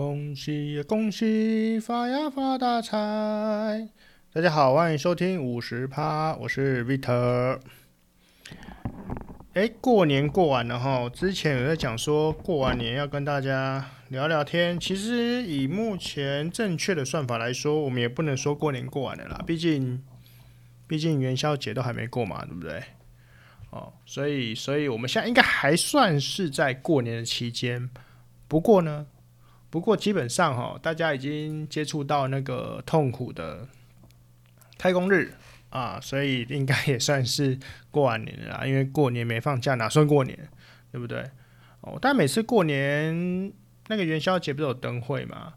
恭喜呀恭喜，发呀发大财！大家好，欢迎收听五十趴，我是 Victor。哎，过年过完了哈，之前有在讲说过完年要跟大家聊聊天。其实以目前正确的算法来说，我们也不能说过年过完了啦，毕竟毕竟元宵节都还没过嘛，对不对？哦，所以所以我们现在应该还算是在过年的期间。不过呢。不过基本上哈，大家已经接触到那个痛苦的开工日啊，所以应该也算是过完年了啦。因为过年没放假，哪算过年？对不对？哦，但每次过年那个元宵节不是有灯会吗？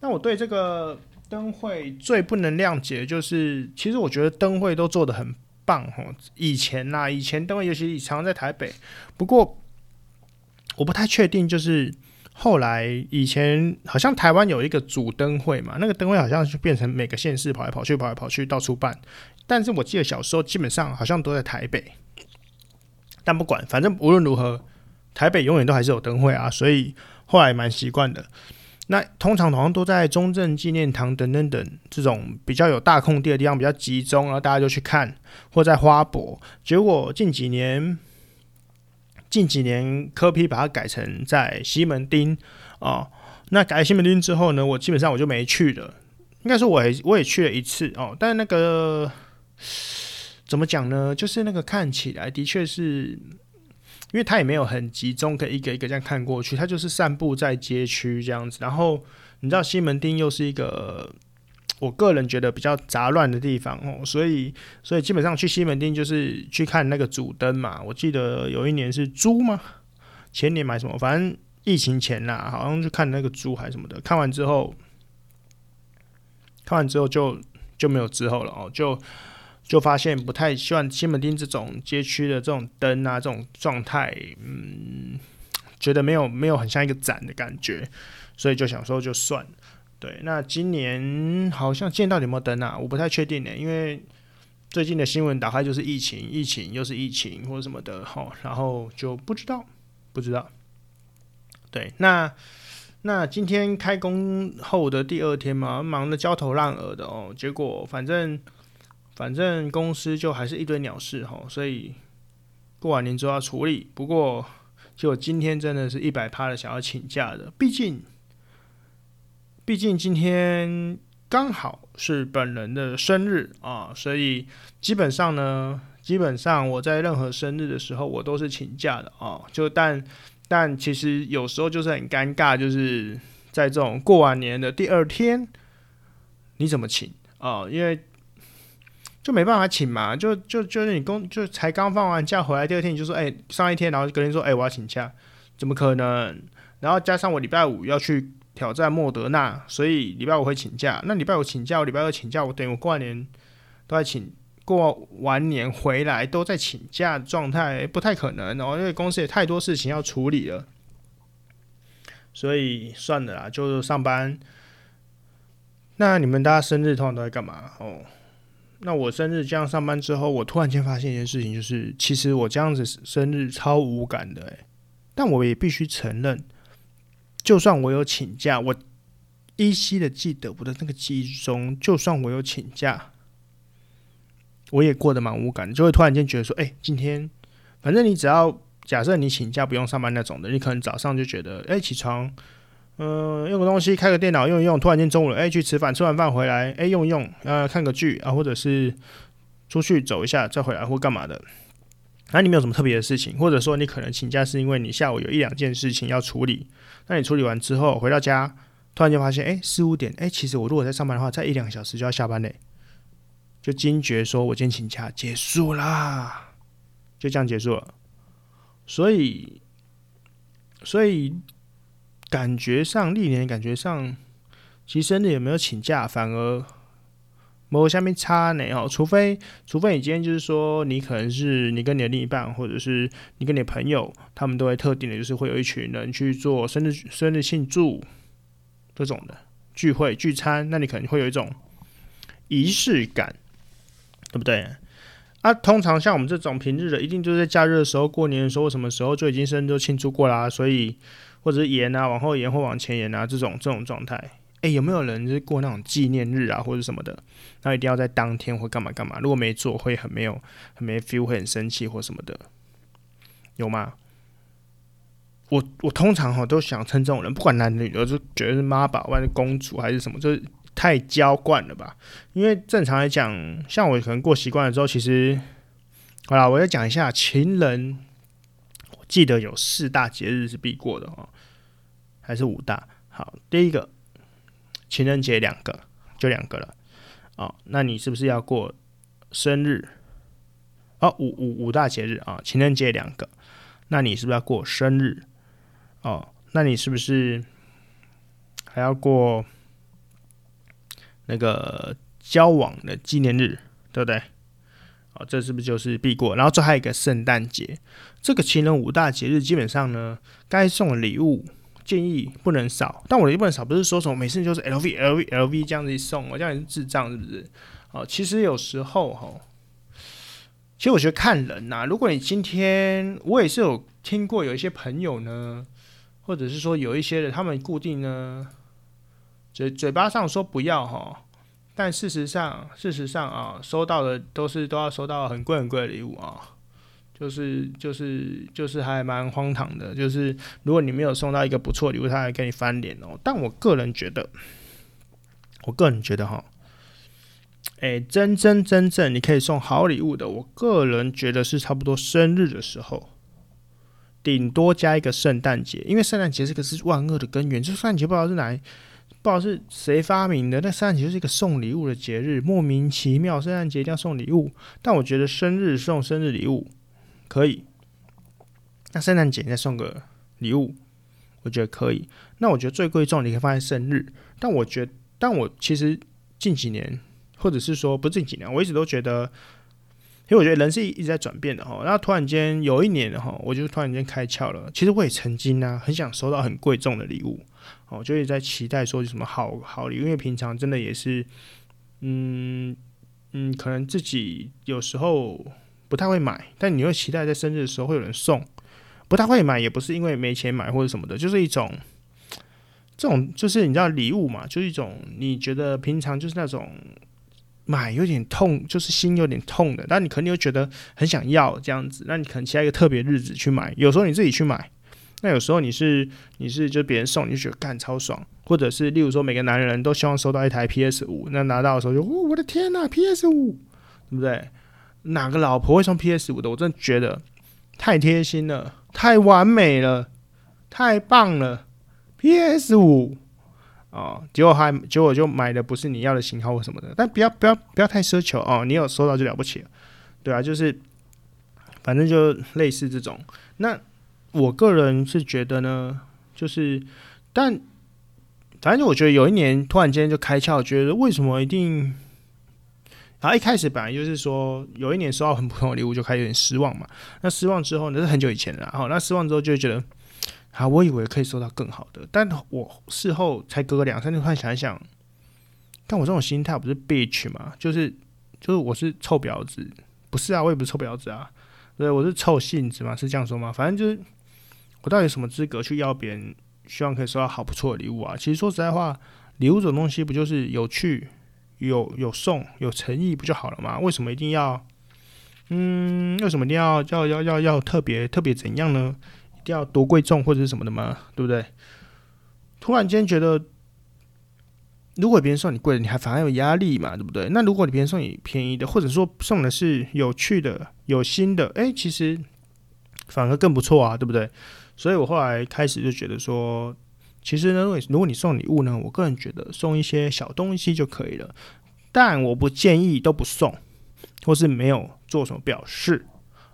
那我对这个灯会最不能谅解就是，其实我觉得灯会都做得很棒哈。以前呐，以前灯会尤其常在台北，不过我不太确定就是。后来以前好像台湾有一个主灯会嘛，那个灯会好像就变成每个县市跑来跑去，跑来跑去到处办。但是我记得小时候基本上好像都在台北。但不管，反正无论如何，台北永远都还是有灯会啊，所以后来蛮习惯的。那通常好像都在中正纪念堂等等等这种比较有大空地的地方比较集中，然后大家就去看，或在花博。结果近几年。近几年，柯 P 把它改成在西门町哦。那改西门町之后呢，我基本上我就没去了。应该说，我也我也去了一次哦。但那个怎么讲呢？就是那个看起来的确是，因为它也没有很集中，可以一个一个这样看过去。它就是散布在街区这样子。然后你知道西门町又是一个。我个人觉得比较杂乱的地方哦，所以所以基本上去西门町就是去看那个主灯嘛。我记得有一年是猪吗？前年买什么？反正疫情前啦，好像就看那个猪还是什么的。看完之后，看完之后就就没有之后了哦，就就发现不太喜欢西门町这种街区的这种灯啊，这种状态，嗯，觉得没有没有很像一个展的感觉，所以就想说就算了。对，那今年好像见到有没有灯啊？我不太确定呢，因为最近的新闻打开就是疫情，疫情又是疫情或者什么的，齁，然后就不知道，不知道。对，那那今天开工后的第二天嘛，忙得焦头烂额的哦，结果反正反正公司就还是一堆鸟事齁，所以过完年之后要处理。不过就今天真的是一百趴的想要请假的，毕竟。毕竟今天刚好是本人的生日啊，所以基本上呢，基本上我在任何生日的时候，我都是请假的啊。就但但其实有时候就是很尴尬，就是在这种过完年的第二天，你怎么请啊？因为就没办法请嘛，就就就是你工就才刚放完假回来，第二天你就说哎，上一天，然后隔天说哎，我要请假，怎么可能？然后加上我礼拜五要去。挑战莫德纳，所以礼拜五会请假。那礼拜五请假，我礼拜二请假，我等于我过完年都在请，过完年回来都在请假状态，不太可能哦，因为公司也太多事情要处理了。所以算了啦，就是上班。那你们大家生日通常都在干嘛？哦，那我生日这样上班之后，我突然间发现一件事情，就是其实我这样子生日超无感的，但我也必须承认。就算我有请假，我依稀的记得我的那个记忆中，就算我有请假，我也过得蛮无感，就会突然间觉得说，哎、今天反正你只要假设你请假不用上班那种的，你可能早上就觉得，哎、起床，嗯、用个东西，开个电脑用一用，突然间中午了，哎、去吃饭，吃完饭回来，哎、用一用，呃，看个剧啊，或者是出去走一下再回来或干嘛的。那你没有什么特别的事情，或者说你可能请假是因为你下午有一两件事情要处理。那你处理完之后回到家，突然间发现，哎，四五点，哎，其实我如果在上班的话，再一两个小时就要下班嘞，就惊觉说我今天请假结束啦，就这样结束了。所以，所以感觉上历年感觉上，其实生日也没有请假，反而。某下面差呢哦，除非除非你今天就是说你可能是你跟你的另一半，或者是你跟你朋友，他们都会特定的，就是会有一群人去做生日生日庆祝这种的聚会聚餐，那你可能会有一种仪式感，对不对？啊，通常像我们这种平日的，一定就是在假日的时候、过年的时候、什么时候就已经生日都庆祝过啦，所以或者是延啊，往后延或往前延啊，这种这种状态，哎，有没有人就是过那种纪念日啊，或者什么的，那一定要在当天或干嘛干嘛？如果没做，会很没有很没 feel，会很生气或什么的，有吗？我我通常哈都想称这种人，不管男女的，就觉得是妈宝，或者公主还是什么，就是太娇惯了吧？因为正常来讲，像我可能过习惯了之后，其实好了，我要讲一下情人。记得有四大节日是必过的哦，还是五大？好，第一个情人节两个，就两个了哦。那你是不是要过生日？哦，五五五大节日啊，情人节两个，那你是不是要过生日？哦，那你是不是还要过那个交往的纪念日？对不对？哦，这是不是就是必过？然后最后还有一个圣诞节，这个情人五大节日基本上呢，该送的礼物建议不能少。但我的不能少，不是说什么每次就是 LV LV LV 这样子送，我这样也是智障是不是？哦，其实有时候哈，其实我觉得看人呐、如果你今天我也是有听过有一些朋友呢，或者是说有一些人他们固定呢，嘴嘴巴上说不要哈。但事实上，事实上啊，收到的都是都要收到很贵很贵的礼物啊，就是就是就是还蛮荒唐的。就是如果你没有送到一个不错礼物，他还跟你翻脸哦。但我个人觉得，我个人觉得哈，哎，真真真正你可以送好礼物的，我个人觉得是差不多生日的时候，顶多加一个圣诞节，因为圣诞节这个是万恶的根源，就圣诞节不知道是哪。不知道是谁发明的，那圣诞节是一个送礼物的节日，莫名其妙。圣诞节一定要送礼物，但我觉得生日送生日礼物可以。那圣诞节再送个礼物，我觉得可以。那我觉得最贵重，你可以放在生日。但我觉得，但我其实近几年，或者是说不近几年，我一直都觉得，因为我觉得人是一直在转变的哈。然后突然间有一年哈，我就突然间开窍了。其实我也曾经呢、很想收到很贵重的礼物。哦就一直在期待说有什么好好礼，因为平常真的也是，嗯嗯，可能自己有时候不太会买，但你会期待在生日的时候会有人送。不太会买也不是因为没钱买或者什么的，就是一种这种就是你知道礼物嘛，就是一种你觉得平常就是那种买有点痛，就是心有点痛的，但你肯定又觉得很想要这样子，那你可能期待一个特别日子去买，有时候你自己去买。那有时候你是你是就别人送，你就觉得干超爽，或者是例如说每个男人都希望收到一台 PS 五，那拿到的时候就哦，我的天呐，PS 五，对不对？哪个老婆会送 PS 五的？我真的觉得太贴心了，太完美了，太棒了，PS 五哦，结果还结果就买的不是你要的型号或什么的，但不要不要不要太奢求哦，你有收到就了不起了，对啊，就是反正就类似这种那。我个人是觉得呢，就是，但反正我觉得有一年突然间就开窍，觉得为什么一定，然后一开始本来就是说有一年收到很普通的礼物就开始有点失望嘛，那失望之后那是很久以前了，然后那失望之后就觉得，啊，我以为可以收到更好的，但我事后才隔个两三天，突然想一想，但我这种心态不是 bitch 嘛，就是就是我是臭婊子，不是啊，我也不是臭婊子啊，对，我是臭性子嘛，是这样说吗？反正就是。我到底有什么资格去要别人希望可以收到好不错的礼物啊？其实说实在话，礼物这种东西不就是有趣、有有送、有诚意不就好了吗？为什么一定要，嗯，为什么一定要要要要要特别特别怎样呢？一定要多贵重或者是什么的吗？对不对？突然间觉得，如果别人送你贵的，你还反而有压力嘛？对不对？那如果你别人送你便宜的，或者说送的是有趣的、有心的，诶，其实反而更不错啊，对不对？所以我后来开始就觉得说，其实呢，如果你送礼物呢，我个人觉得送一些小东西就可以了，但我不建议都不送，或是没有做什么表示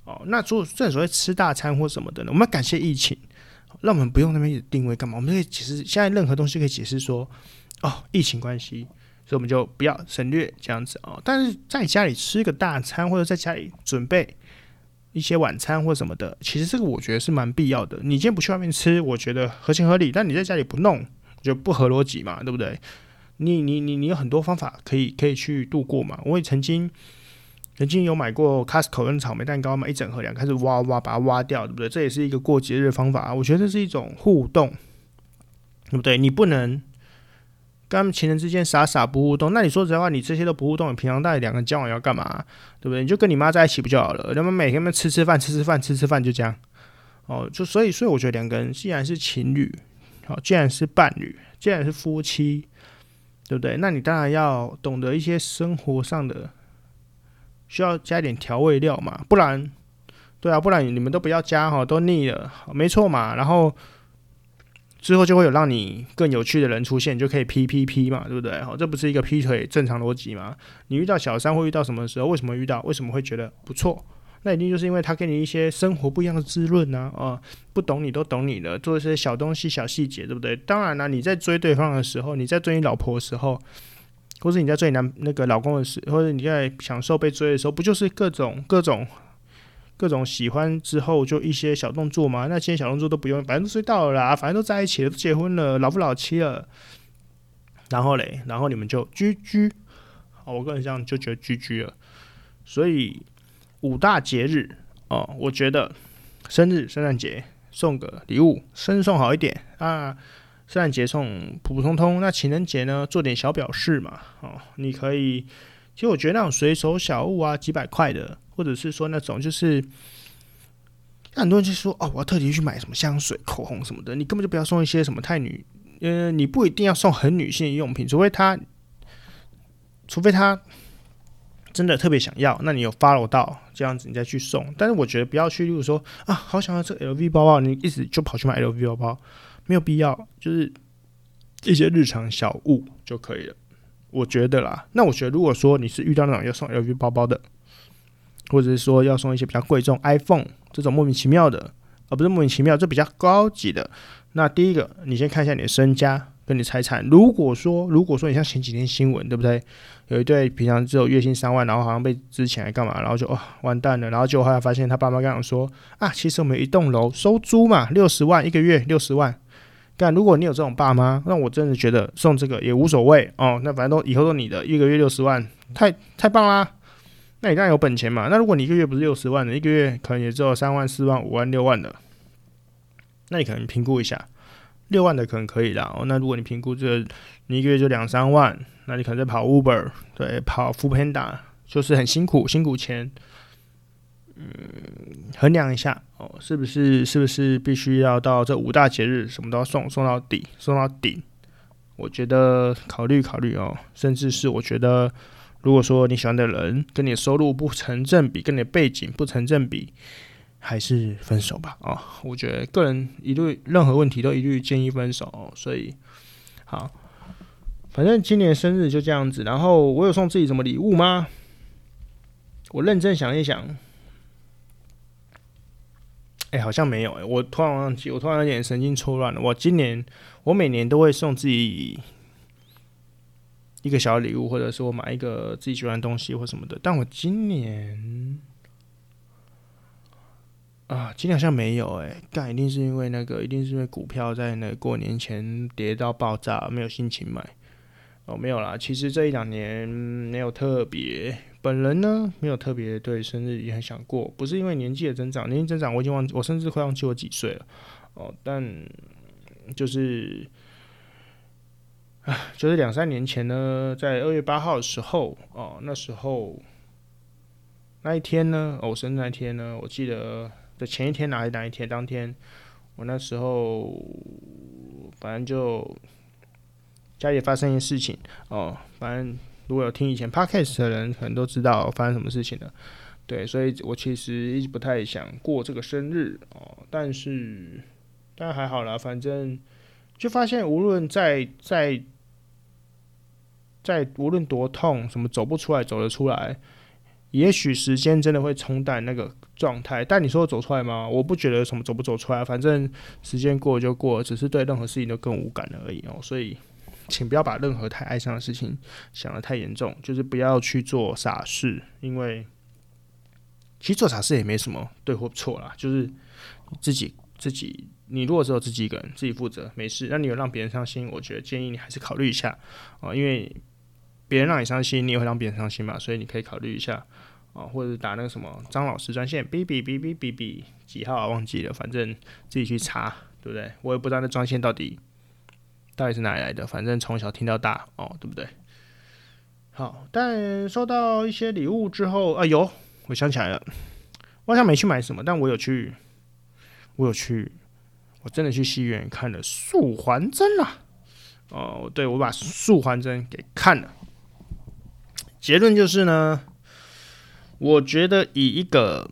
哦。那做正所谓吃大餐或什么的呢，我们要感谢疫情，让我们不用那边一直定位干嘛？我们可以解释现在任何东西可以解释说，哦，疫情关系，所以我们就不要省略这样子哦。但是在家里吃个大餐，或者在家里准备。一些晚餐或什么的，其实这个我觉得是蛮必要的。你今天不去外面吃，我觉得合情合理；但你在家里不弄，就不合逻辑嘛，对不对？你你你你有很多方法可以可以去度过嘛。我也曾经曾经有买过 Costco 跟草莓蛋糕，嘛一整盒，两个开始挖挖把它挖掉，对不对？这也是一个过节日的方法啊。我觉得这是一种互动，对不对？你不能跟情人之间傻傻不互动。那你说实话，你这些都不互动，你平常到底两个人交往要干嘛？对不对？你就跟你妈在一起不就好了？他们每天们吃吃饭，吃吃饭，吃吃饭，就这样。哦，就所以，所以我觉得两个人既然是情侣，好，既然是伴侣，既然是夫妻，对不对？那你当然要懂得一些生活上的。需要加一点调味料嘛？不然，对啊，不然你们都不要加哈，都腻了，没错嘛。然后之后就会有让你更有趣的人出现，就可以 P P P 嘛，对不对？好，这不是一个劈腿正常逻辑吗？你遇到小三会遇到什么时候？为什么遇到？为什么会觉得不错？那一定就是因为他给你一些生活不一样的滋润呐。啊，不懂你都懂你的，做一些小东西、小细节，对不对？当然了，你在追对方的时候，你在追你老婆的时候。或者你在追你男那个老公的时候，或者你在享受被追的时候，不就是各种各种各种喜欢之后就一些小动作嘛？那这些小动作都不用，反正都睡到了啦，反正都在一起了，都结婚了，老夫老妻了。然后嘞，然后你们就居居，我个人这样就觉得居居了。所以五大节日哦，我觉得生日、圣诞节送个礼物，生日送好一点啊。圣诞节送普普通通，那情人节呢？做点小表示嘛，哦，你可以。其实我觉得那种随手小物啊，几百块的，或者是说那种就是，很多人就说哦，我要特地去买什么香水、口红什么的，你根本就不要送一些什么太女，呃，你不一定要送很女性用品，除非他，除非他真的特别想要，那你有 follow 到这样子，你再去送。但是我觉得不要去，例如说啊，好想要这 LV 包包，你一直就跑去买 LV 包包。没有必要，就是一些日常小物就可以了，我觉得啦。那我觉得，如果说你是遇到那种要送 LV 包包的，或者是说要送一些比较贵重 iPhone 这种莫名其妙的，而不是莫名其妙，这比较高级的。那第一个，你先看一下你的身家跟你财产。如果说，如果说你像前几天新闻，对不对？有一对平常只有月薪三万，然后好像被资遣来干嘛，然后就哦完蛋了，然后就后来发现他爸妈刚刚说啊，其实我们一栋楼收租嘛，六十万一个月，六十万。但如果你有这种爸妈，那我真的觉得送这个也无所谓哦。那反正都以后都你的，一个月六十万，太太棒啦。那你当然有本钱嘛。那如果你一个月不是六十万的，一个月可能也只有三万、四万、五万、六万的，那你可能评估一下，六万的可能可以啦。哦，那如果你评估这，你一个月就两三万，那你可能在跑 Uber，对，跑 Foodpanda，就是很辛苦，辛苦钱。嗯，衡量一下哦，是不是是不是必须要到这五大节日，什么都要送，送到底，送到顶？我觉得考虑考虑哦，甚至是我觉得，如果说你喜欢的人跟你的收入不成正比，跟你的背景不成正比，还是分手吧啊、我觉得个人一律任何问题都一律建议分手。所以好，反正今年生日就这样子。然后我有送自己什么礼物吗？我认真想一想。哎、好像没有哎、我突然忘记，我突然有点神经错乱了。我今年，我每年都会送自己一个小礼物，或者是我买一个自己喜欢的东西或什么的。但我今年啊，今年好像没有哎、欸，但一定是因为那个，一定是因为股票在那过年前跌到爆炸，没有心情买。哦，没有啦，其实这一两年没有特别。本人呢，没有特别对生日也很想过，不是因为年纪的增长，年纪增长我已经忘，我甚至快忘记我几岁了哦。但就是 就是两三年前呢，在二月八号的时候哦，那时候那一天呢，我生日那天呢，我记得的前一天哪一哪一天？当天我那时候反正就家里发生一件事情哦，反正。如果有听以前 podcast 的人，可能都知道发生什么事情了。对，所以我其实一直不太想过这个生日哦，但是但还好啦，反正就发现无论在在在无论多痛，什么走不出来，走得出来，也许时间真的会冲淡那个状态。但你说走出来吗？我不觉得什么走不走出来，反正时间过了就过了，只是对任何事情都更无感了而已哦。所以。请不要把任何太哀伤的事情想得太严重，就是不要去做傻事，因为其实做傻事也没什么对或错啦，就是自己自己，你如果只有自己一个人自己负责没事，那你有让别人伤心，我觉得建议你还是考虑一下啊，因为别人让你伤心，你也会让别人伤心嘛，所以你可以考虑一下哦，或者打那个什么张老师专线哔哔哔哔哔哔几号啊？忘记了，反正自己去查，对不对？我也不知道那专线到底到底是哪里来的，反正从小听到大哦，对不对？好，但收到一些礼物之后，啊有，我想起来了，我好像没去买什么，但我有去，我有去，我真的去戏院看了《素还真》啦。哦，对，我把《素还真》给看了，结论就是呢，我觉得以一个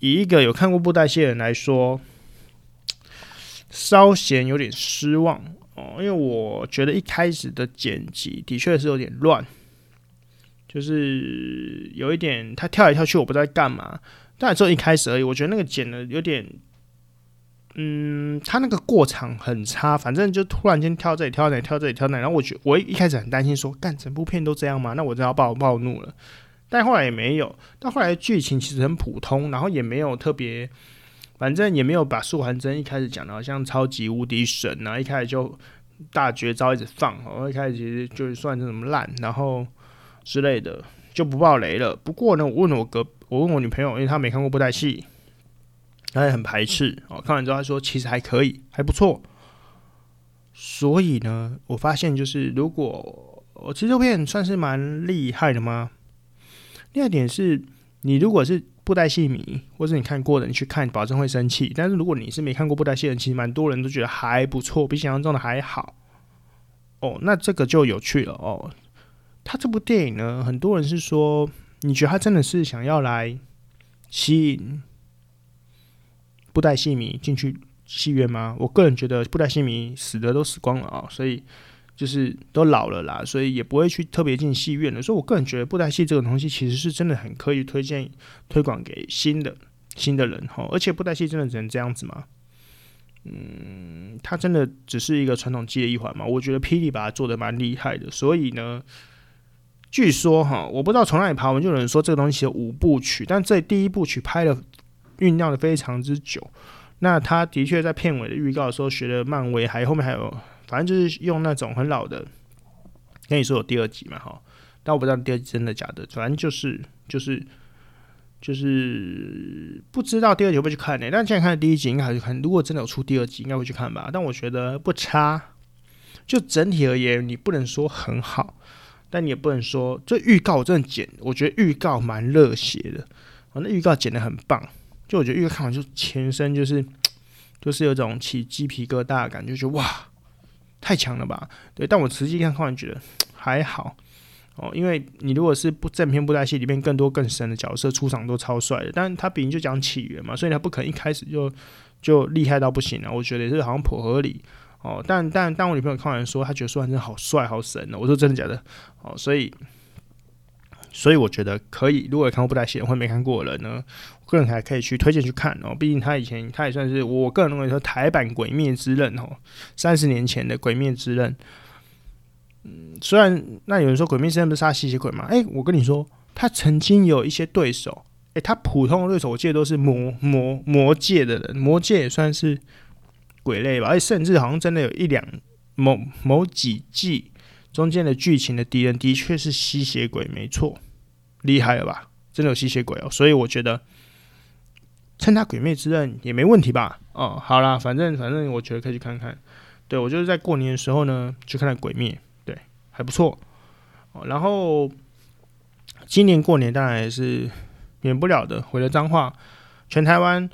以一个有看过布袋戏的人来说，稍显有点失望哦，因为我觉得一开始的剪辑的确是有点乱，就是有一点他跳来跳去，我不知道干嘛，但只有一开始而已，我觉得那个剪的有点。嗯，他那个过场很差，反正就突然间跳这里跳那里跳这里跳那里，然后我觉我一开始很担心说，干整部片都这样吗？那我真要暴暴怒了。但后来也没有，到后来剧情其实很普通，然后也没有特别，反正也没有把素还真一开始讲的像超级无敌神啊，一开始就大绝招一直放，我，一开始其实就是算是什么烂，然后之类的就不爆雷了。不过呢，我问了我哥，我问我女朋友，因为她没看过布袋戏。他也很排斥哦，看完之后他说其实还可以，还不错。所以呢，我发现就是如果我其实这片算是蛮厉害的吗？第二点是，你如果是布袋戏迷，或者你看过的，你去看保证会生气。但是如果你是没看过布袋戏的人，其实蛮多人都觉得还不错，比想象中的还好。哦，那这个就有趣了哦。他这部电影呢，很多人是说，你觉得他真的是想要来吸引？布袋戏迷进去戏院吗？我个人觉得布袋戏迷死的都死光了啊、所以就是都老了啦，所以也不会去特别进戏院了。所以我个人觉得布袋戏这个东西其实是真的很可以推荐推广给新的新的人哈。而且布袋戏真的只能这样子吗？嗯，它真的只是一个传统技的一环嘛？我觉得霹雳把它做得蛮厉害的。所以呢，据说哈，我不知道从哪里爬文就有人说这个东西有五部曲，但这第一部曲拍了。酝酿的非常之久，那他的确在片尾的预告的时候学了漫威，还后面还有，反正就是用那种很老的，跟你说有第二集嘛，哈，但我不知道第二集真的假的，反正就是就是就是不知道第二集会不会去看呢、但现在看的第一集应该还是看，如果真的有出第二集，应该会去看吧。但我觉得不差，就整体而言，你不能说很好，但你也不能说这预告真的剪，我觉得预告蛮热血的，那预告剪得很棒。就我觉得，越看完就全身就是，就是有种起鸡皮疙瘩的感觉，就哇，太强了吧？对，但我实际看看完觉得 还好哦，因为你如果是不正片布袋戏里面更多更深的角色出场都超帅的，但他毕竟就讲起源嘛，所以他不可能一开始就就厉害到不行了。我觉得也是好像颇合理哦。但但但我女朋友看完说，她觉得素还真好帅好神哦。我说真的假的？哦，所以。所以我觉得可以，如果看过布袋戏或没看过的人呢，个人还可以去推荐去看哦。毕竟他以前他也算是我个人认为说台版《鬼灭之刃》哦，三十年前的《鬼灭之刃》。嗯，虽然那有人说《鬼灭之刃》不是杀吸血鬼吗？诶，我跟你说，他曾经有一些对手，诶，他普通的对手我记得都是魔魔魔界的人，魔界也算是鬼类吧。而且甚至好像真的有一两某某几季中间的剧情的敌人的确是吸血鬼，没错。厉害了吧？真的有吸血鬼哦，所以我觉得趁他《鬼灭之刃》也没问题吧？哦，好啦，反正反正我觉得可以去看看。对，我就是在过年的时候呢去看了《鬼灭》，对，还不错。哦，然后今年过年当然也是免不了的，回了彰化，全台湾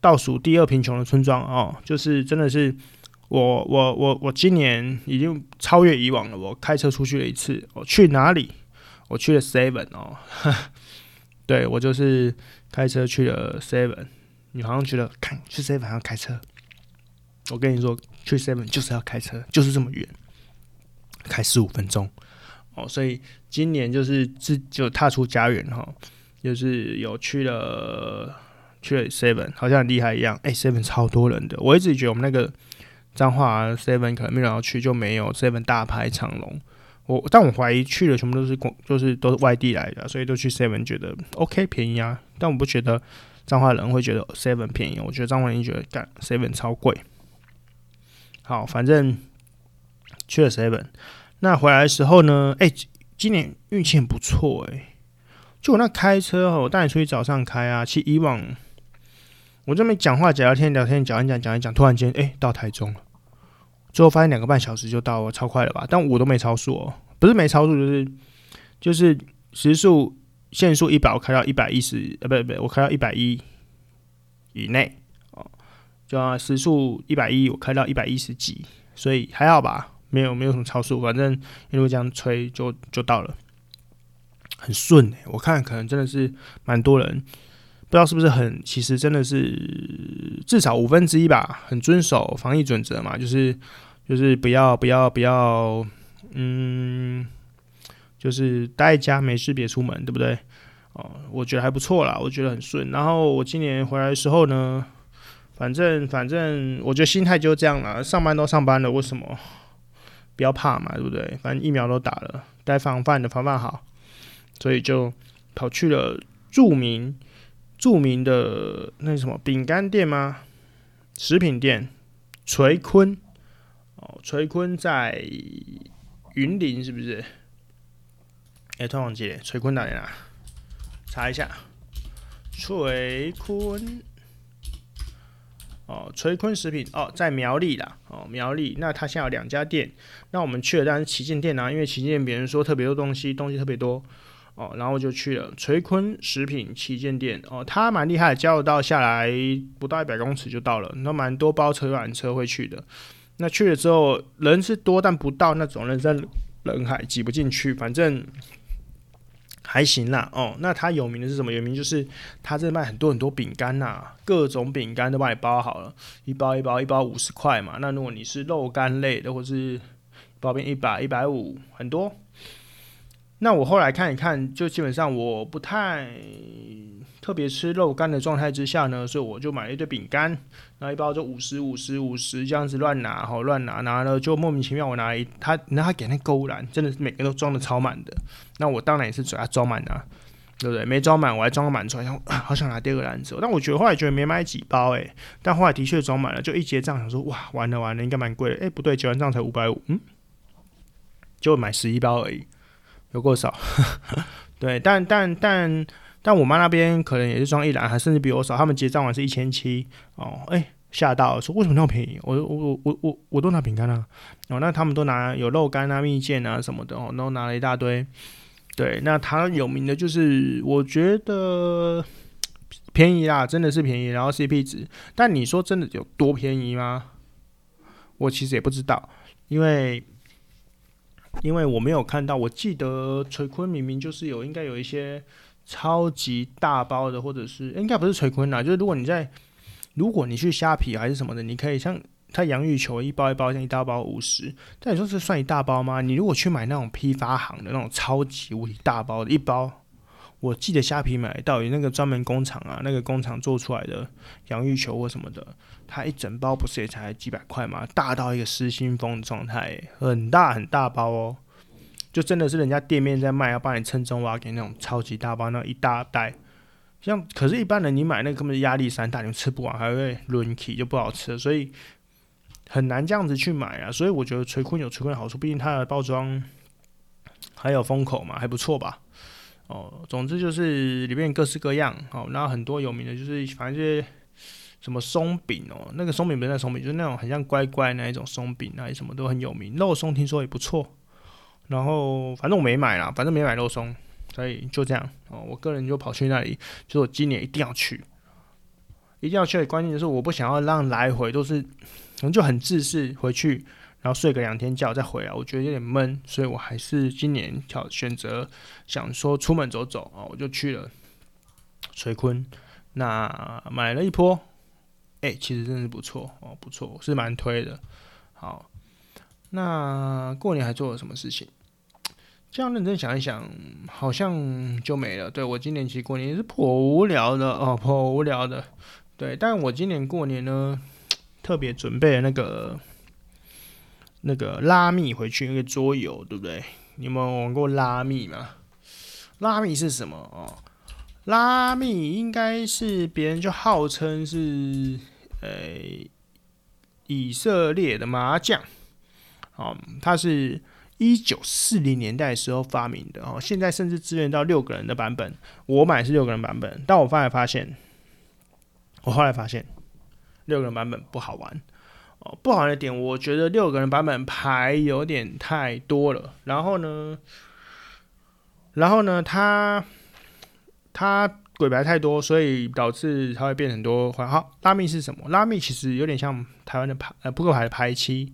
倒数第二贫穷的村庄哦，就是真的是我我我我今年已经超越以往了。我开车出去了一次，我去哪里？我去了 Seven 哦，对，我就是开车去了 Seven。你好像觉得，看去 Seven 要开车？我跟你说，去 Seven 就是要开车，就是这么远，开十五分钟哦。所以今年就是自就踏出家园哈，就是有去了去了 Seven，好像很厉害一样。诶，Seven 超多人的，我一直觉得我们那个彰化 Seven 可能没人要去，就没有 Seven 大排长龙。我但我怀疑去的全部都是公，就是都是外地来的，所以都去 Seven 觉得 OK 便宜啊。但我不觉得彰化人会觉得 Seven 便宜，我觉得彰化人觉得干 Seven 超贵。好，反正去了 Seven，那回来的时候呢，哎、今年运气很不错哎、就我那开车哦，我带你出去早上开啊。其实以往我这边讲话、讲聊天、聊天讲一讲、讲一讲，突然间哎、到台中了。最后发现两个半小时就到了，超快了吧？但我都没超速哦，不是没超速，就是就是时速限速一百，我开到一百一十，呃，不不，我开到一百一以内哦，就时速一百一，我开到一百一十几，所以还好吧，没有没有什么超速，反正一路这样吹就就到了，很顺哎，我看可能真的是蛮多人。不知道是不是很，其实真的是至少五分之一吧，很遵守防疫准则嘛，就是就是不要不要不要，嗯，就是待在家没事别出门，对不对？哦，我觉得还不错啦，我觉得很顺。然后我今年回来的时候呢，反正反正我觉得心态就这样了，上班都上班了，为什么不要怕嘛，对不对？反正疫苗都打了，该防范的防范好，所以就跑去了著名。著名的那什么饼干店吗？食品店，垂坤哦，垂坤在云林是不是？哎、欸，突然忘记了，垂坤哪里啊？查一下，垂坤哦，垂坤食品哦，在苗栗啦哦，苗栗。那他现在有两家店，那我们去了，但是旗舰店啊，因为旗舰店别人说特别多东西，东西特别多。哦，然后就去了垂坤食品旗舰店哦，他蛮厉害，交流道下来不到一百公尺就到了，那蛮多包车游览车会去的。那去了之后人是多，但不到那种人山人海挤不进去，反正还行啦。哦，那他有名的是什么？有名就是他这卖很多很多饼干呐，各种饼干都帮你包好了，一包一包一包五十块嘛。那如果你是肉干类的，或是包边一百一百五，很多。那我后来看一看，就基本上我不太特别吃肉干的状态之下呢，所以我就买了一堆饼干，然后一包就五十五十五十这样子乱拿，好乱拿，拿了就莫名其妙我拿了一他，那他给那勾篮，真的是每个都装的超满的。那我当然也是嘴要装满的，对不对？没装满我还装满出来，然后好想拿第二个篮子。但我觉得后来觉得没买几包诶、但后来的确装满了，就一结账想说哇完了完了，应该蛮贵的。诶、不对，结完账才五百五，嗯，就买十一包而已。有够少，对，但但但但我妈那边可能也是装一篮，还甚至比我少。他们结账完是一千七哦，哎、吓到，说为什么那么便宜？我我我我我我都拿饼干啊，哦，那他们都拿有肉干啊、蜜饯啊什么的哦，都拿了一大堆。对，那它有名的就是我觉得便宜啦，真的是便宜，然后 CP 值。但你说真的有多便宜吗？我其实也不知道，因为。因为我没有看到，我记得垂坤明明就是有，应该有一些超级大包的，或者是应该不是垂坤啦，就是如果你在，如果你去虾皮还是什么的，你可以像它洋芋球一包一包，像一大包五十，但你说是算一大包吗？你如果去买那种批发行的那种超级无敌大包的一包，我记得虾皮买到有那个专门工厂啊，那个工厂做出来的洋芋球或什么的。它一整包不是也才几百块吗？大到一个失心疯的状态，很大很大包哦，就真的是人家店面在卖，要帮你称重挖给那种超级大包，那一大袋。像可是，一般人你买那个根本是压力山大，你吃不完，还会轮起就不好吃，所以很难这样子去买啊。所以我觉得垂坤有垂坤的好处，毕竟它的包装还有封口嘛，还不错吧？哦，总之就是里面各式各样哦，然后很多有名的就是反正就是。什么松饼哦，那个松饼不是那松饼，就是那种很像乖乖那一种松饼，那什么都很有名。肉松听说也不错，然后反正我没买啦，反正没买肉松，所以就这样哦。我个人就跑去那里，就是我今年一定要去，一定要去的关键就是我不想要让来回都是，可能就很自私回去，然后睡个两天觉再回来，我觉得有点闷，所以我还是今年挑选择想说出门走走哦，我就去了垂坤，那买了一波。哎、其实真是不错哦，不错，是蛮推的。好，那过年还做了什么事情？这样认真想一想，好像就没了。对，我今年其实过年是颇无聊的哦，颇无聊的。对，但我今年过年呢，特别准备了那个那个拉密回去那个桌游，对不对？你们玩过拉密吗？拉密是什么哦？拉密应该是别人就号称是，呃，以色列的麻将，哦，它是一九四零年代时候发明的哦，现在甚至支援到六个人的版本。我买是六个人版本，但我后来发现，我后来发现六个人版本不好玩哦。不好玩的点，我觉得六个人版本牌有点太多了。然后呢，然后呢，它它鬼牌太多，所以导致它会变很多。好，拉密是什么？拉密其实有点像台湾的牌呃扑克牌的牌七。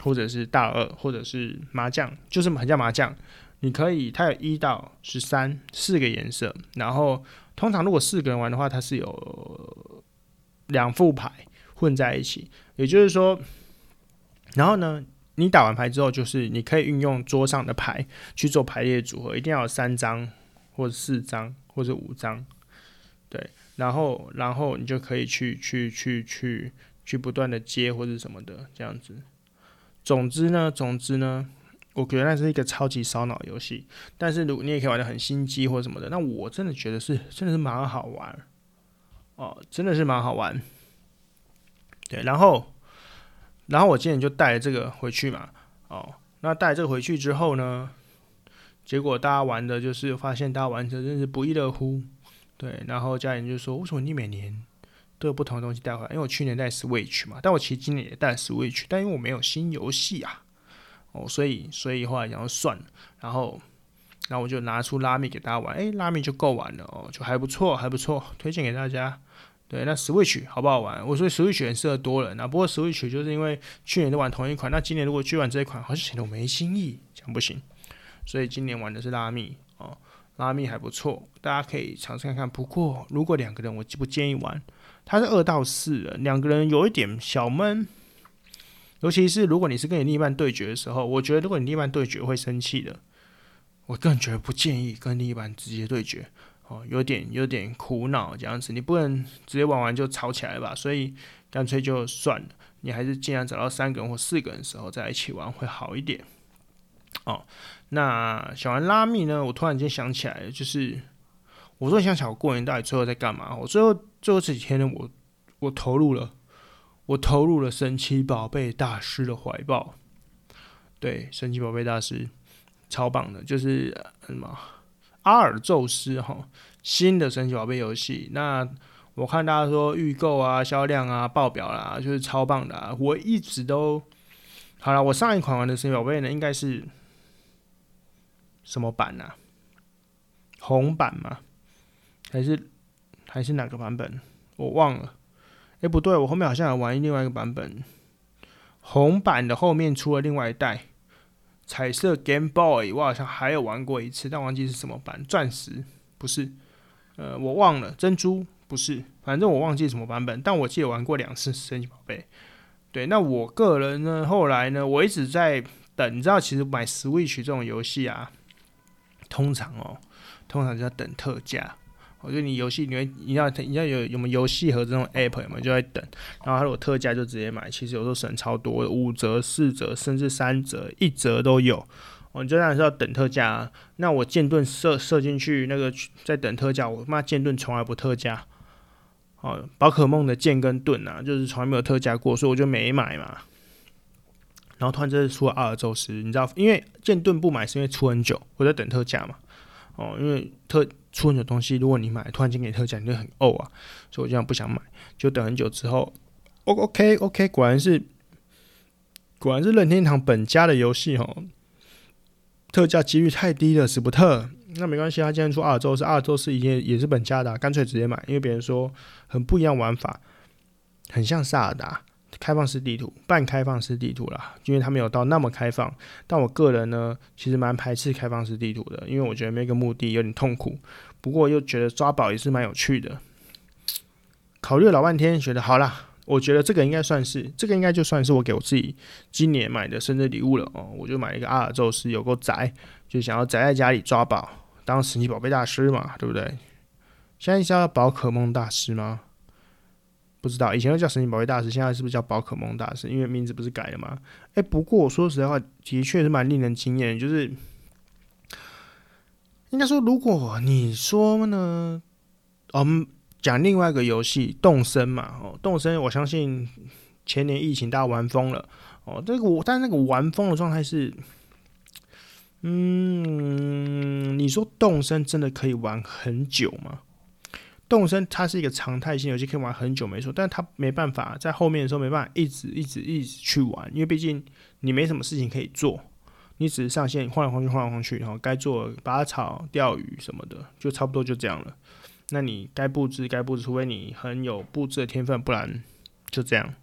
或者是大二，或者是麻将，就是很像麻将。你可以，它有一到十三四个颜色，然后通常如果四个人玩的话，它是有两副牌混在一起。也就是说，然后呢，你打完牌之后，就是你可以运用桌上的牌去做排列组合，一定要有三张或者四张或者五张，对，然后然后你就可以去去去去去不断的接或者什么的这样子。总之呢，总之呢，我觉得那是一个超级烧脑游戏。但是如果你也可以玩得很心机或什么的，那我真的觉得是真的是蛮好玩哦，真的是蛮好玩。对，然后，然后我今天就带了这个回去嘛，哦，那带这个回去之后呢，结果大家玩的就是发现大家玩的真是不亦乐乎。对，然后家人就说：“为什么你每年？”都有不同的东西带回来，因为我去年带 Switch 嘛，但我其实今年也带 Switch，但因为我没有新游戏啊，哦，所以所以后来想要算了，然后然后我就拿出拉米给大家玩，诶，拉米就够玩了哦，就还不错，还不错，推荐给大家。对，那 Switch 好不好玩？我说 Switch 很适合多人啊，不过 Switch 就是因为去年都玩同一款，那今年如果去玩这一款，好像显得我没新意，这样不行，所以今年玩的是拉密哦，拉密还不错，大家可以尝试看看。不过如果两个人，我不建议玩。它是二到四人，两个人有一点小闷，尤其是如果你是跟你另一半对决的时候，我觉得如果你另一半对决会生气的，我个人觉得不建议跟另一半直接对决哦，有点有点苦恼这样子，你不能直接玩完就吵起来吧，所以干脆就算了，你还是尽量找到三个人或四个人的时候再一起玩会好一点。哦，那小玩拉密呢？我突然间想起来了，就是。我说想想我过年到底最后在干嘛？我最后最后这几天呢，我我投入了，我投入了神奇宝贝大师的怀抱。对，神奇宝贝大师超棒的，就是什么阿尔宙斯哈，新的神奇宝贝游戏。那我看大家说预购啊、销量啊、爆表啦，就是超棒的啊。我一直都好了，我上一款玩的神奇宝贝呢，应该是什么版啊？红版吗。还是还是哪个版本？我忘了。哎、不对，我后面好像有玩另外一个版本。红版的后面出了另外一代彩色 Game Boy，我好像还有玩过一次，但忘记是什么版。钻石不是，呃，我忘了。珍珠不是，反正我忘记什么版本。但我记得玩过两次神奇宝贝。对，那我个人呢，后来呢，我一直在等。你知道，其实买 Switch 这种游戏啊，通常哦，通常就要等特价。我觉得你游戏里面你要你要有有没有游戏盒这种 app 有没有就在等，然后它如果特价就直接买，其实有时候省超多，五折、四折甚至三折、一折都有。哦，你就当然是要等特价。那我剑盾设设进去那个在等特价，我妈剑盾从来不特价。哦，宝可梦的剑跟盾啊，就是从来没有特价过，所以我就没买嘛。然后突然这次出了阿尔宙斯，你知道，因为剑盾不买是因为出很久，我在等特价嘛。哦，因为特出很多东西，如果你买突然间给特价，你就很呕啊，所以我这样不想买，就等很久之后，OK OK，果然是果然是任天堂本家的游戏哦，特价几率太低了，死不特。那没关系，他今天出阿尔宙斯，阿尔宙斯已经也是本家的，干脆直接买，因为别人说很不一样玩法，很像萨尔达。开放式地图，半开放式地图啦，因为它没有到那么开放。但我个人呢，其实蛮排斥开放式地图的，因为我觉得每个目的有点痛苦。不过又觉得抓宝也是蛮有趣的。考虑老半天，觉得好啦，我觉得这个应该算是，这个应该就算是我给我自己今年买的生日礼物了哦。我就买了一个阿尔宙斯，有够宅，就想要宅在家里抓宝，当神奇宝贝大师嘛，对不对？现在叫宝可梦大师吗？不知道以前都叫神奇宝贝大师，现在是不是叫宝可梦大师？因为名字不是改了吗？哎，不过我说实在话，的确是蛮令人惊艳。就是应该说，如果你说呢，我们讲另外一个游戏动森嘛，哦，动森，我相信前年疫情大家玩疯了哦。这个我，但是那个玩疯的状态是嗯，你说动森真的可以玩很久吗？动森它是一个常态性游戏，可以玩很久没错，但它没办法在后面的时候没办法一直一直一直去玩，因为毕竟你没什么事情可以做，你只是上线晃来晃去晃来晃去，然后该做拔草、钓鱼什么的，就差不多就这样了。那你该布置该布置，除非你很有布置的天分，不然就这样。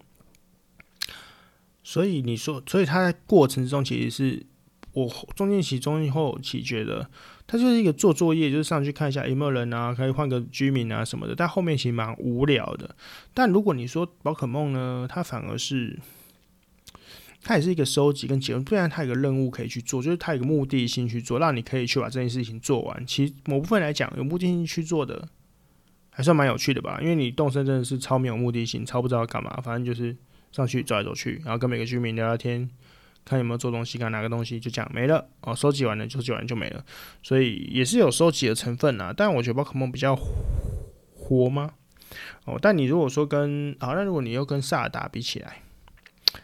所以你说，所以它在过程之中其实是。我中间其、中后期觉得，它就是一个做作业，就是上去看一下有没有人啊，可以换个居民啊什么的。但后面其实蛮无聊的。但如果你说宝可梦呢，它反而是，它也是一个收集跟结论，不然它有个任务可以去做，就是它有个目的性去做，让你可以去把这件事情做完。其实某部分来讲，有目的性去做的，还算蛮有趣的吧。因为你动身真的是超没有目的性，超不知道干嘛，反正就是上去走来走去，然后跟每个居民聊聊天。看有没有做东西，看哪个东西就讲没了哦，收集完了，收集完就没了，所以也是有收集的成分啊。但我觉得宝可梦比较活吗？哦，但你如果说跟好，那如果你又跟萨尔达比起来，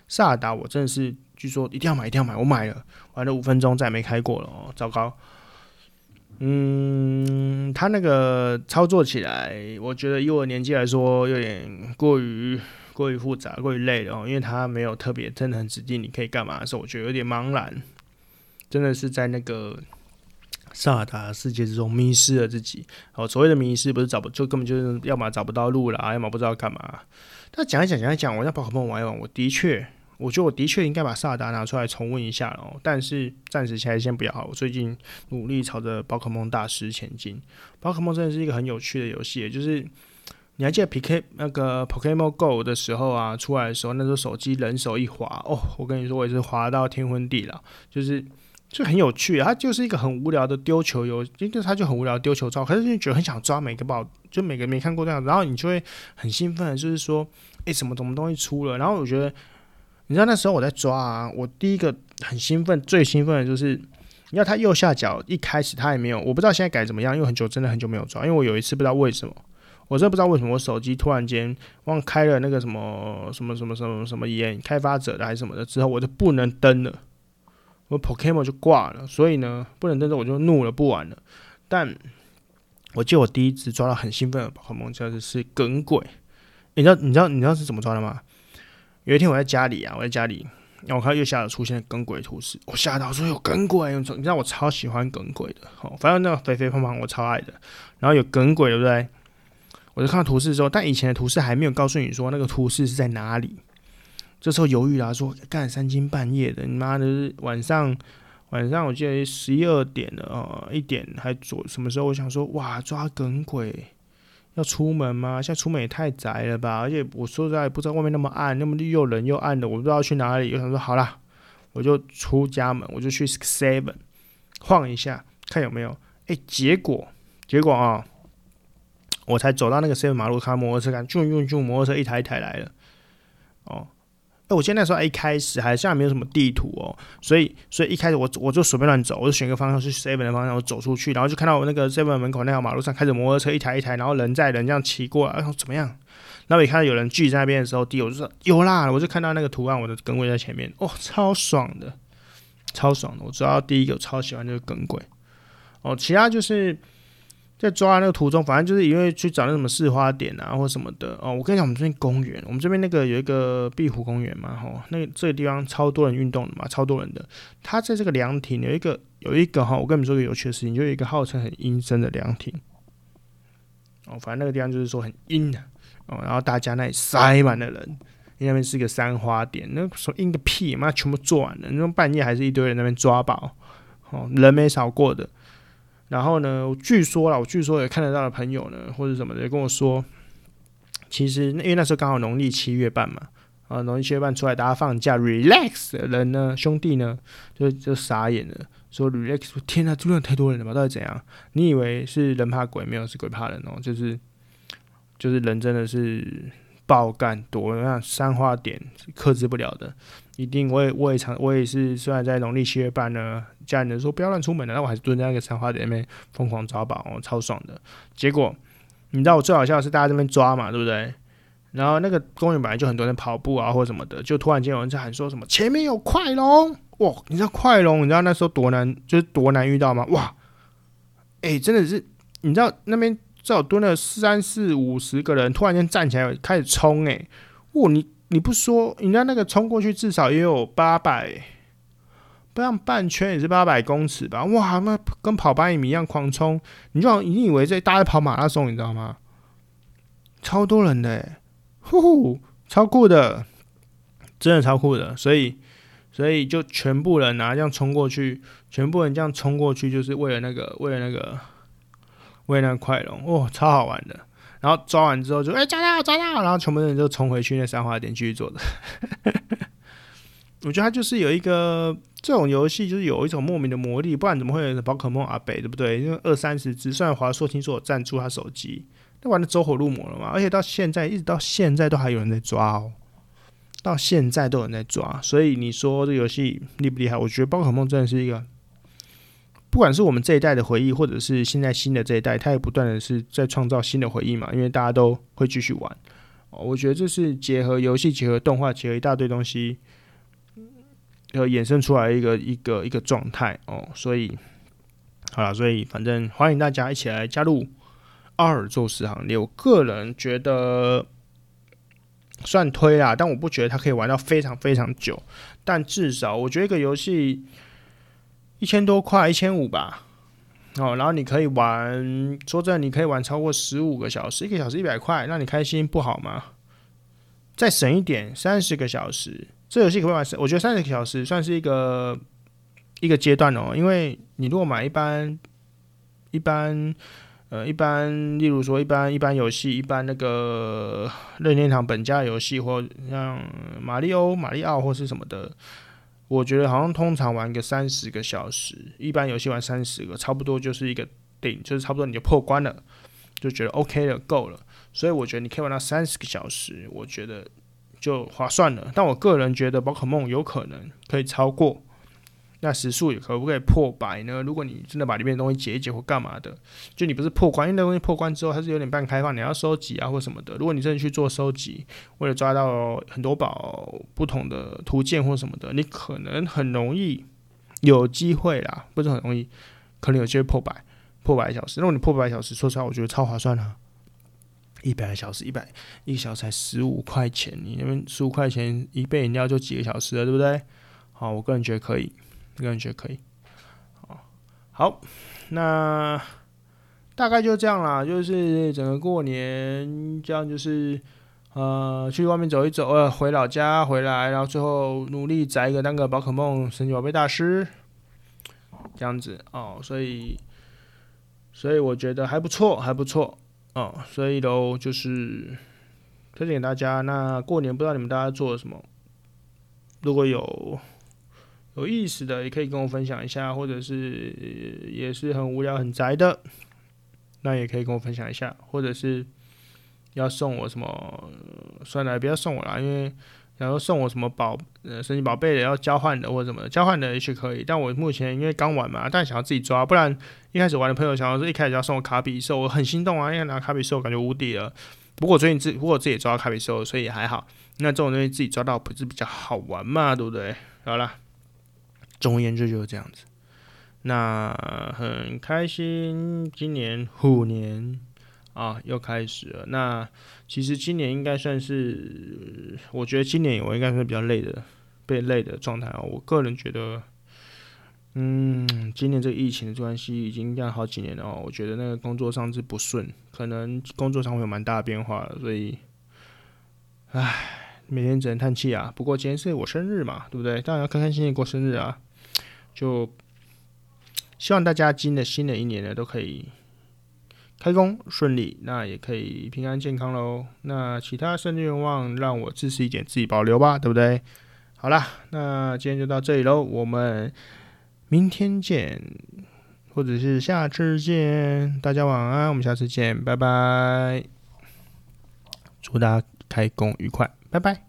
萨尔达我真的是据说一定要买，一定要买，我买了，玩了五分钟再也没开过了哦，糟糕。嗯，他那个操作起来，我觉得以我年纪来说有点过于。过于复杂，过于累了哦，因为它没有特别真的很指定你可以干嘛的时候，我觉得有点茫然，真的是在那个萨尔达世界之中迷失了自己。哦，所谓的迷失不是找不，就根本就是要么找不到路了，要么不知道干嘛。但讲一讲，讲一讲，我让宝可梦玩一玩，我的确，我觉得我的确应该把萨尔达拿出来重温一下哦。但是暂时现在先不要，我最近努力朝着宝可梦大师前进。宝可梦真的是一个很有趣的游戏，就是。你还记得 PK 那个 Pokemon Go 的时候啊，出来的时候，那时候手机人手一滑哦，我跟你说，我也是滑到天昏地老，就是就很有趣，它就是一个很无聊的丢球游，因为它就很无聊丢球照，可是就觉得很想抓每个宝，就每个没看过这样，然后你就会很兴奋，就是说，诶，什么什么东西出了，然后我觉得，你知道那时候我在抓啊，我第一个很兴奋，最兴奋的就是，你知道它右下角一开始它也没有，我不知道现在改怎么样，因为很久真的很久没有抓，因为我有一次不知道为什么。我真的不知道为什么我手机突然间忘开了那个什么什么什么什么什么延开发者的还是什么的之后，我就不能登了，我 Pokemon 就挂了。所以呢，不能登着我就怒了，不玩了。但我记得我第一次抓到很兴奋的宝可梦，就是是耿鬼。你知道你知道你知道是怎么抓的吗？有一天我在家里啊，我在家里，然后我看到右下角出现耿鬼图示，我吓到说有耿鬼，你知道我超喜欢耿鬼的，哦，反正那个肥肥胖胖我超爱的。然后有耿鬼，对不对？我就看到图示之后，但以前的图示还没有告诉你说那个图示是在哪里。这时候犹豫了，说干三更半夜的，你妈的晚上晚上，我记得十一二点了哦，一点还左什么时候？我想说哇，抓梗鬼要出门吗？现在出门也太宅了吧！而且我说实在不知道外面那么暗，那么又冷又暗的，我不知道去哪里。我想说好啦，我就出家门，我就去 Seven 晃一下，看有没有。哎、结果结果啊。我才走到那个 seven 马路，看摩托车，看，就用就摩托车一台一台来了。哦，哎，我现在说，一开始还像没有什么地图哦，所以，所以一开始我我就随便乱走，我就选个方向去 seven 的方向，我走出去，然后就看到我那个 seven 门口那条马路上开着摩托车一台一台，然后人在人这样骑过来，然后怎么样？然后一看到有人聚在那边的时候，第我就说有啦，我就看到那个图案，我的耿鬼在前面，哦，超爽的，超爽的。我知道第一个我超喜欢这个耿鬼，哦，其他就是。在抓那个途中，反正就是因为去找那什么市花点啊，或什么的哦。我跟你讲，我们这边公园，我们这边那个有一个碧湖公园嘛，吼，那这个地方超多人运动的嘛，超多人的。它在这个凉亭有一个有一个哈，我跟你们说个有趣的事情，就有一个号称很阴森的凉亭。哦，反正那个地方就是说很阴的哦，然后大家那里塞满了人，因为那边是一个三花点，那说阴个屁，妈全部做完了，那种半夜还是一堆人那边抓宝，哦，人没少过的。然后呢，据说啦，我据说也看得到的朋友呢，或者什么的，跟我说，其实因为那时候刚好农历七月半嘛，啊，农历七月半出来，大家放假 relax 的人呢，兄弟呢，就就傻眼了，说 relax，天呐，突然太多人了吧？到底怎样？你以为是人怕鬼，没有，是鬼怕人哦，就是就是人真的是爆干多，那三花点克制不了的。一定，我也我也常我也是，虽然在农历七月半呢，家人说不要乱出门的，那我还是蹲在那个三花点那边疯狂抓宝，哦，超爽的。结果你知道我最好笑的是大家这边抓嘛，对不对？然后那个公园本来就很多人跑步啊或什么的，就突然间有人在喊说什么前面有快龙，哇，你知道快龙，你知道那时候多难，就是多难遇到吗？哇，哎、真的是，你知道那边正好蹲了三四五十个人，突然间站起来开始冲，哎，哇，你你不说，人家那个冲过去至少也有八百，不像半圈也是八百公尺吧？哇，那跟跑八百米一样狂冲，你就好像你以为这大家跑马拉松，你知道吗？超多人的、欸，呼呼，超酷的，真的超酷的，所以。所以就全部人拿这样冲过去，全部人这样冲过去，就是为了那个，为了那个，为了那个快龙，哦，超好玩的。然后抓完之后就哎，抓到，抓到，然后全部人就冲回去那三花店继续做的。我觉得它就是有一个这种游戏，就是有一种莫名的魔力，不然怎么会有宝可梦阿北，对不对？因为二三十只，虽然华硕听说赞助他手机，那玩的走火入魔了嘛。而且到现在，一直到现在都还有人在抓哦。到现在都有人在抓，所以你说这游戏厉不厉害？我觉得宝可梦真的是一个，不管是我们这一代的回忆，或者是现在新的这一代，它也不断的是在创造新的回忆嘛。因为大家都会继续玩哦，我觉得这是结合游戏、结合动画、结合一大堆东西，要衍生出来一个一个一个状态哦。所以好了，所以反正欢迎大家一起来加入阿尔宙斯行列。我个人觉得。算推啦，但我不觉得它可以玩到非常非常久。但至少我觉得一个游戏一千多块，一千五吧。哦，然后你可以玩，说真的，你可以玩超过十五个小时，一个小时一百块，让你开心不好吗？再省一点，三十个小时，这游戏可不可以玩？我觉得三十个小时算是一个一个阶段哦，因为你如果买一般一般。呃，一般，例如说，一般一般游戏，一般那个任天堂本家游戏，或像马里欧、马里奥或是什么的，我觉得好像通常玩个三十个小时，一般游戏玩三十个，差不多就是一个顶，就是差不多你就破关了，就觉得 OK 了，够了。所以我觉得你可以玩到三十个小时，我觉得就划算了。但我个人觉得宝可梦有可能可以超过。那时速也可不可以破百呢？如果你真的把里面的东西解一解或干嘛的，就你不是破关，因为那东西破关之后它是有点半开放，你要收集啊或什么的。如果你真的去做收集，为了抓到很多宝不同的图鉴或什么的，你可能很容易有机会啦，不是很容易，可能有机会破百，破百小时。如果你破百小时，说实话，我觉得超划算啊！一百个小时，一百一个小时才十五块钱，你那边十五块钱一杯饮料就几个小时了，对不对？好，我个人觉得可以。个人觉得可以，好，那大概就这样啦，就是整个过年这样，就是呃，去外面走一走，呃，回老家回来，然后最后努力宅一个那个宝可梦神奇宝贝大师，这样子哦，所以，所以我觉得还不错，还不错哦，所以都就是推荐给大家。那过年不知道你们大家做了什么，如果有。有意思的也可以跟我分享一下，或者是也是很无聊很宅的，那也可以跟我分享一下，或者是要送我什么，算了，不要送我了，因为然后送我什么宝呃神奇宝贝的要交换的或者什么交换的也许可以，但我目前因为刚玩嘛，但想要自己抓，不然一开始玩的朋友想要说一开始要送我卡比兽，我很心动啊，因为拿卡比兽感觉无敌了。不过最近自不过自己抓到卡比兽，所以也还好。那这种东西自己抓到不是比较好玩嘛，对不对？好了。总而言之就是这样子，那很开心，今年虎年啊又开始了。那其实今年应该算是，我觉得今年我应该是比较累的，被累的状态啊。我个人觉得，嗯，今年这个疫情的关系已经这样好几年了哦。我觉得那个工作上是不顺，可能工作上会有蛮大的变化，所以，唉，每天只能叹气啊。不过今天是我生日嘛，对不对？当然要开开心心过生日啊。就希望大家今的新的一年呢，都可以开工顺利，那也可以平安健康喽。那其他生日愿望让我自私一点，自己保留吧，对不对？好啦，那今天就到这里喽，我们明天见，或者是下次见，大家晚安，我们下次见，拜拜，祝大家开工愉快，拜拜。